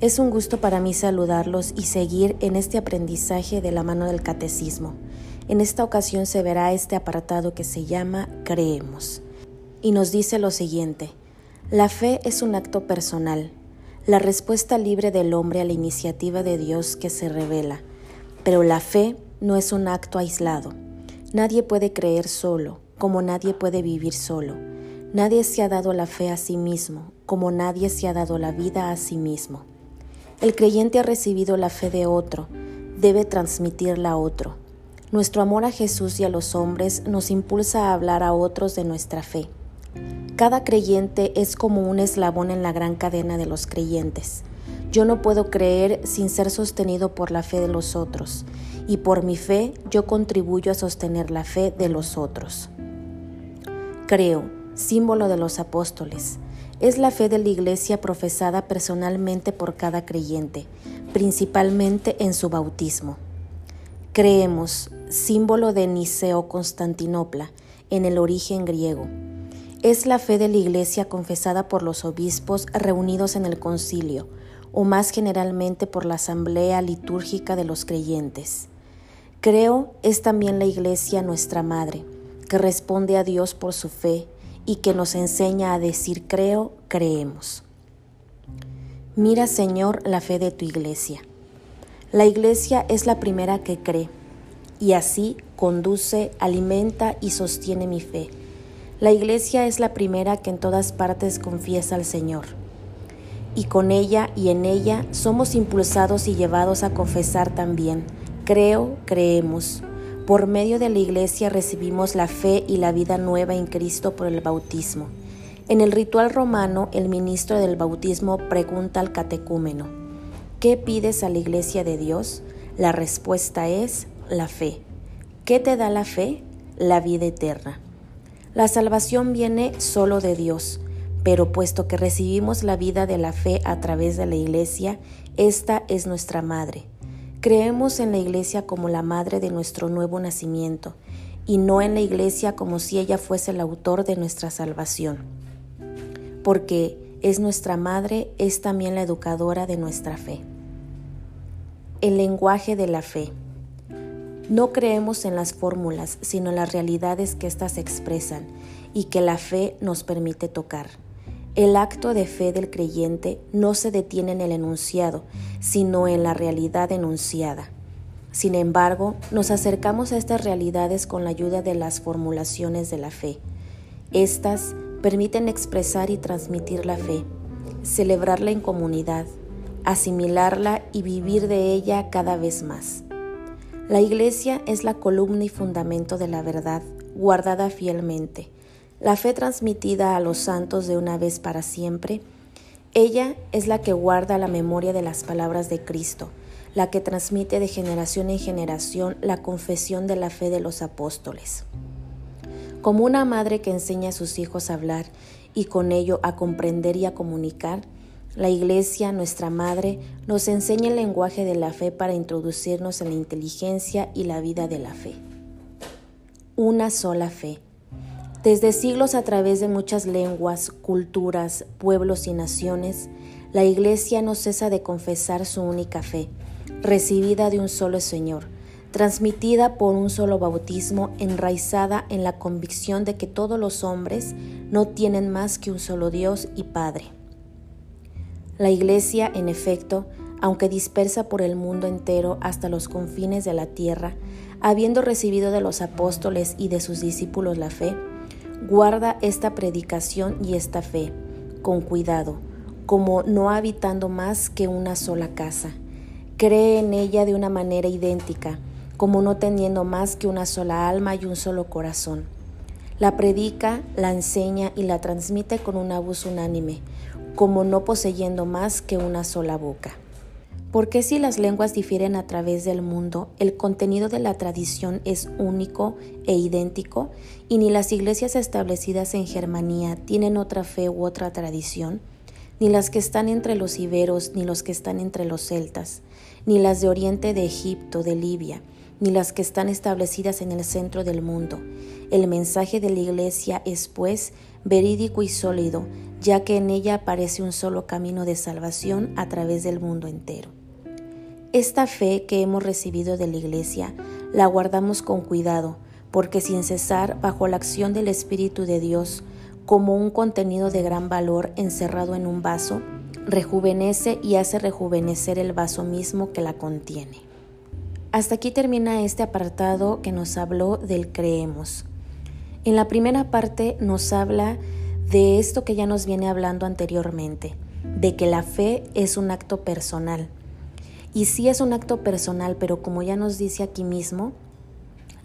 Es un gusto para mí saludarlos y seguir en este aprendizaje de la mano del catecismo. En esta ocasión se verá este apartado que se llama Creemos. Y nos dice lo siguiente, la fe es un acto personal, la respuesta libre del hombre a la iniciativa de Dios que se revela, pero la fe no es un acto aislado. Nadie puede creer solo, como nadie puede vivir solo. Nadie se ha dado la fe a sí mismo, como nadie se ha dado la vida a sí mismo. El creyente ha recibido la fe de otro, debe transmitirla a otro. Nuestro amor a Jesús y a los hombres nos impulsa a hablar a otros de nuestra fe. Cada creyente es como un eslabón en la gran cadena de los creyentes. Yo no puedo creer sin ser sostenido por la fe de los otros, y por mi fe yo contribuyo a sostener la fe de los otros. Creo, símbolo de los apóstoles, es la fe de la Iglesia profesada personalmente por cada creyente, principalmente en su bautismo. Creemos, símbolo de Niceo Constantinopla, en el origen griego. Es la fe de la Iglesia confesada por los obispos reunidos en el concilio, o más generalmente por la asamblea litúrgica de los creyentes. Creo es también la Iglesia nuestra Madre, que responde a Dios por su fe y que nos enseña a decir creo, creemos. Mira, Señor, la fe de tu iglesia. La iglesia es la primera que cree y así conduce, alimenta y sostiene mi fe. La iglesia es la primera que en todas partes confiesa al Señor. Y con ella y en ella somos impulsados y llevados a confesar también. Creo, creemos. Por medio de la Iglesia recibimos la fe y la vida nueva en Cristo por el bautismo. En el ritual romano, el ministro del bautismo pregunta al catecúmeno, ¿qué pides a la Iglesia de Dios? La respuesta es la fe. ¿Qué te da la fe? La vida eterna. La salvación viene solo de Dios, pero puesto que recibimos la vida de la fe a través de la Iglesia, esta es nuestra madre. Creemos en la Iglesia como la madre de nuestro nuevo nacimiento y no en la Iglesia como si ella fuese el autor de nuestra salvación. Porque es nuestra madre, es también la educadora de nuestra fe. El lenguaje de la fe. No creemos en las fórmulas, sino en las realidades que éstas expresan y que la fe nos permite tocar. El acto de fe del creyente no se detiene en el enunciado, sino en la realidad enunciada. Sin embargo, nos acercamos a estas realidades con la ayuda de las formulaciones de la fe. Estas permiten expresar y transmitir la fe, celebrarla en comunidad, asimilarla y vivir de ella cada vez más. La Iglesia es la columna y fundamento de la verdad, guardada fielmente la fe transmitida a los santos de una vez para siempre, ella es la que guarda la memoria de las palabras de Cristo, la que transmite de generación en generación la confesión de la fe de los apóstoles. Como una madre que enseña a sus hijos a hablar y con ello a comprender y a comunicar, la Iglesia, nuestra Madre, nos enseña el lenguaje de la fe para introducirnos en la inteligencia y la vida de la fe. Una sola fe desde siglos a través de muchas lenguas, culturas, pueblos y naciones, la Iglesia no cesa de confesar su única fe, recibida de un solo Señor, transmitida por un solo bautismo, enraizada en la convicción de que todos los hombres no tienen más que un solo Dios y Padre. La Iglesia, en efecto, aunque dispersa por el mundo entero hasta los confines de la tierra, habiendo recibido de los apóstoles y de sus discípulos la fe, Guarda esta predicación y esta fe con cuidado, como no habitando más que una sola casa. Cree en ella de una manera idéntica, como no teniendo más que una sola alma y un solo corazón. La predica, la enseña y la transmite con una voz unánime, como no poseyendo más que una sola boca. Porque si las lenguas difieren a través del mundo, el contenido de la tradición es único e idéntico y ni las iglesias establecidas en Germanía tienen otra fe u otra tradición, ni las que están entre los iberos, ni los que están entre los celtas, ni las de Oriente de Egipto, de Libia, ni las que están establecidas en el centro del mundo. El mensaje de la iglesia es, pues, verídico y sólido, ya que en ella aparece un solo camino de salvación a través del mundo entero. Esta fe que hemos recibido de la Iglesia la guardamos con cuidado, porque sin cesar, bajo la acción del Espíritu de Dios, como un contenido de gran valor encerrado en un vaso, rejuvenece y hace rejuvenecer el vaso mismo que la contiene. Hasta aquí termina este apartado que nos habló del creemos. En la primera parte nos habla de esto que ya nos viene hablando anteriormente, de que la fe es un acto personal. Y sí es un acto personal, pero como ya nos dice aquí mismo,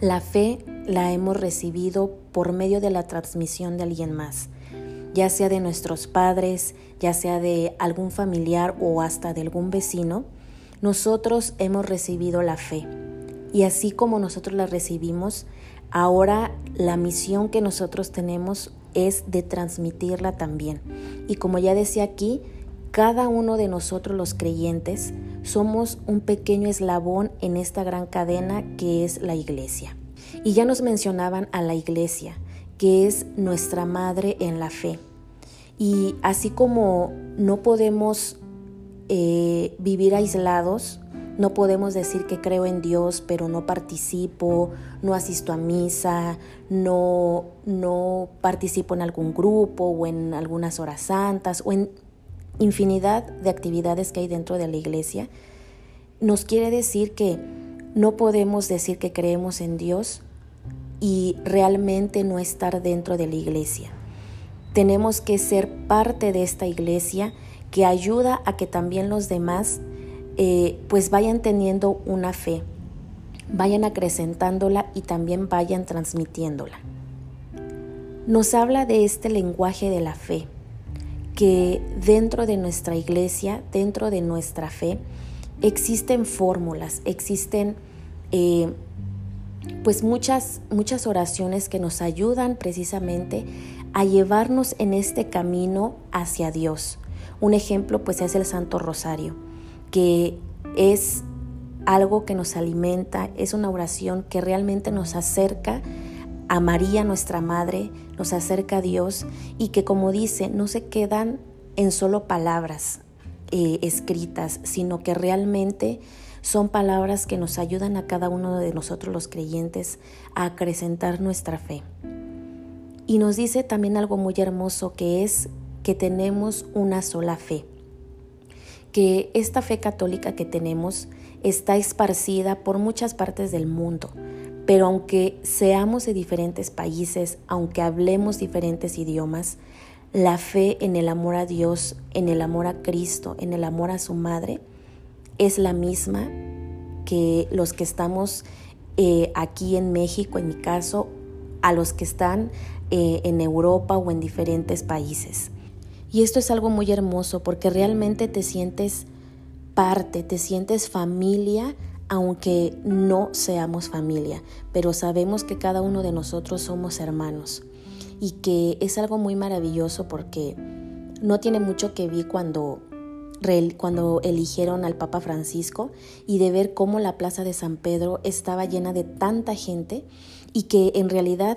la fe la hemos recibido por medio de la transmisión de alguien más, ya sea de nuestros padres, ya sea de algún familiar o hasta de algún vecino, nosotros hemos recibido la fe. Y así como nosotros la recibimos, ahora la misión que nosotros tenemos es de transmitirla también. Y como ya decía aquí, cada uno de nosotros los creyentes somos un pequeño eslabón en esta gran cadena que es la iglesia. Y ya nos mencionaban a la iglesia, que es nuestra madre en la fe. Y así como no podemos eh, vivir aislados, no podemos decir que creo en Dios, pero no participo, no asisto a misa, no, no participo en algún grupo o en algunas horas santas o en infinidad de actividades que hay dentro de la iglesia. Nos quiere decir que no podemos decir que creemos en Dios y realmente no estar dentro de la iglesia. Tenemos que ser parte de esta iglesia que ayuda a que también los demás eh, pues vayan teniendo una fe, vayan acrecentándola y también vayan transmitiéndola. Nos habla de este lenguaje de la fe, que dentro de nuestra iglesia, dentro de nuestra fe, existen fórmulas, existen eh, pues muchas, muchas oraciones que nos ayudan precisamente a llevarnos en este camino hacia Dios. Un ejemplo pues es el Santo Rosario, que es algo que nos alimenta, es una oración que realmente nos acerca a María, nuestra Madre, nos acerca a Dios y que como dice, no se quedan en solo palabras eh, escritas, sino que realmente son palabras que nos ayudan a cada uno de nosotros los creyentes a acrecentar nuestra fe. Y nos dice también algo muy hermoso que es que tenemos una sola fe, que esta fe católica que tenemos está esparcida por muchas partes del mundo, pero aunque seamos de diferentes países, aunque hablemos diferentes idiomas, la fe en el amor a Dios, en el amor a Cristo, en el amor a su Madre, es la misma que los que estamos eh, aquí en México, en mi caso, a los que están eh, en Europa o en diferentes países. Y esto es algo muy hermoso porque realmente te sientes parte, te sientes familia, aunque no seamos familia, pero sabemos que cada uno de nosotros somos hermanos y que es algo muy maravilloso porque no tiene mucho que ver cuando cuando eligieron al Papa Francisco y de ver cómo la Plaza de San Pedro estaba llena de tanta gente y que en realidad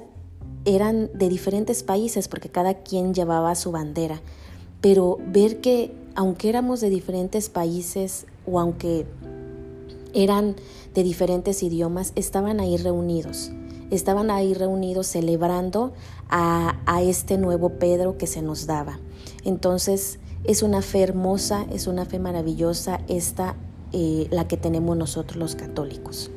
eran de diferentes países porque cada quien llevaba su bandera. Pero ver que aunque éramos de diferentes países o aunque eran de diferentes idiomas, estaban ahí reunidos. Estaban ahí reunidos celebrando a, a este nuevo Pedro que se nos daba. Entonces, es una fe hermosa, es una fe maravillosa esta, eh, la que tenemos nosotros los católicos.